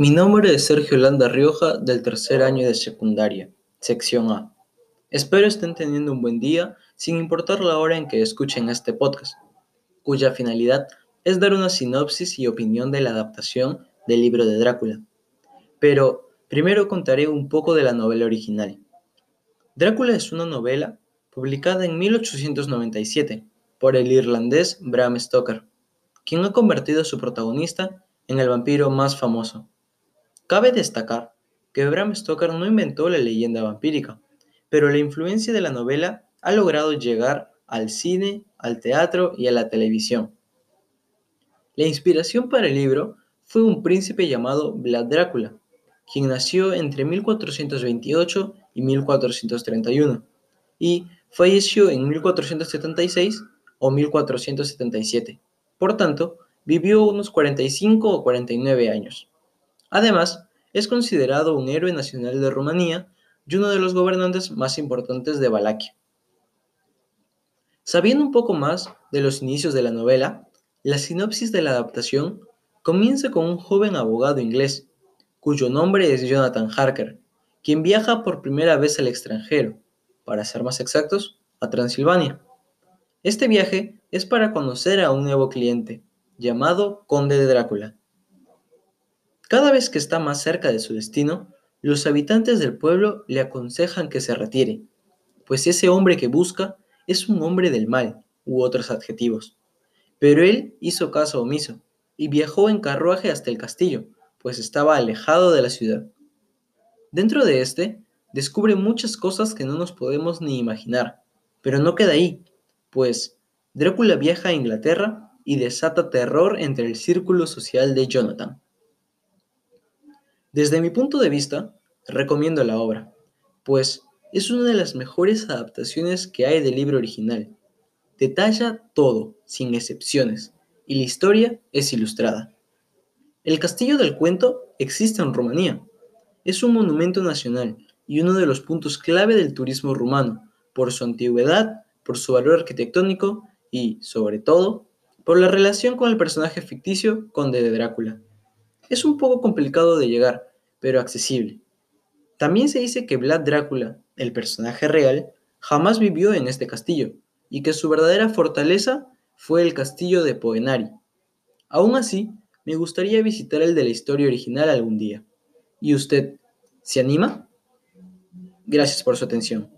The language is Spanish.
Mi nombre es Sergio Landa Rioja del tercer año de secundaria, sección A. Espero estén teniendo un buen día sin importar la hora en que escuchen este podcast, cuya finalidad es dar una sinopsis y opinión de la adaptación del libro de Drácula. Pero primero contaré un poco de la novela original. Drácula es una novela publicada en 1897 por el irlandés Bram Stoker, quien ha convertido a su protagonista en el vampiro más famoso. Cabe destacar que Bram Stoker no inventó la leyenda vampírica, pero la influencia de la novela ha logrado llegar al cine, al teatro y a la televisión. La inspiración para el libro fue un príncipe llamado Vlad Drácula, quien nació entre 1428 y 1431 y falleció en 1476 o 1477. Por tanto, vivió unos 45 o 49 años. Además, es considerado un héroe nacional de Rumanía y uno de los gobernantes más importantes de Valaquia. Sabiendo un poco más de los inicios de la novela, la sinopsis de la adaptación comienza con un joven abogado inglés, cuyo nombre es Jonathan Harker, quien viaja por primera vez al extranjero, para ser más exactos, a Transilvania. Este viaje es para conocer a un nuevo cliente, llamado Conde de Drácula, cada vez que está más cerca de su destino, los habitantes del pueblo le aconsejan que se retire, pues ese hombre que busca es un hombre del mal, u otros adjetivos. Pero él hizo caso omiso y viajó en carruaje hasta el castillo, pues estaba alejado de la ciudad. Dentro de este, descubre muchas cosas que no nos podemos ni imaginar, pero no queda ahí, pues Drácula viaja a Inglaterra y desata terror entre el círculo social de Jonathan. Desde mi punto de vista, recomiendo la obra, pues es una de las mejores adaptaciones que hay del libro original. Detalla todo, sin excepciones, y la historia es ilustrada. El castillo del cuento existe en Rumanía. Es un monumento nacional y uno de los puntos clave del turismo rumano, por su antigüedad, por su valor arquitectónico y, sobre todo, por la relación con el personaje ficticio Conde de Drácula. Es un poco complicado de llegar, pero accesible. También se dice que Vlad Drácula, el personaje real, jamás vivió en este castillo y que su verdadera fortaleza fue el castillo de Poenari. Aún así, me gustaría visitar el de la historia original algún día. ¿Y usted se anima? Gracias por su atención.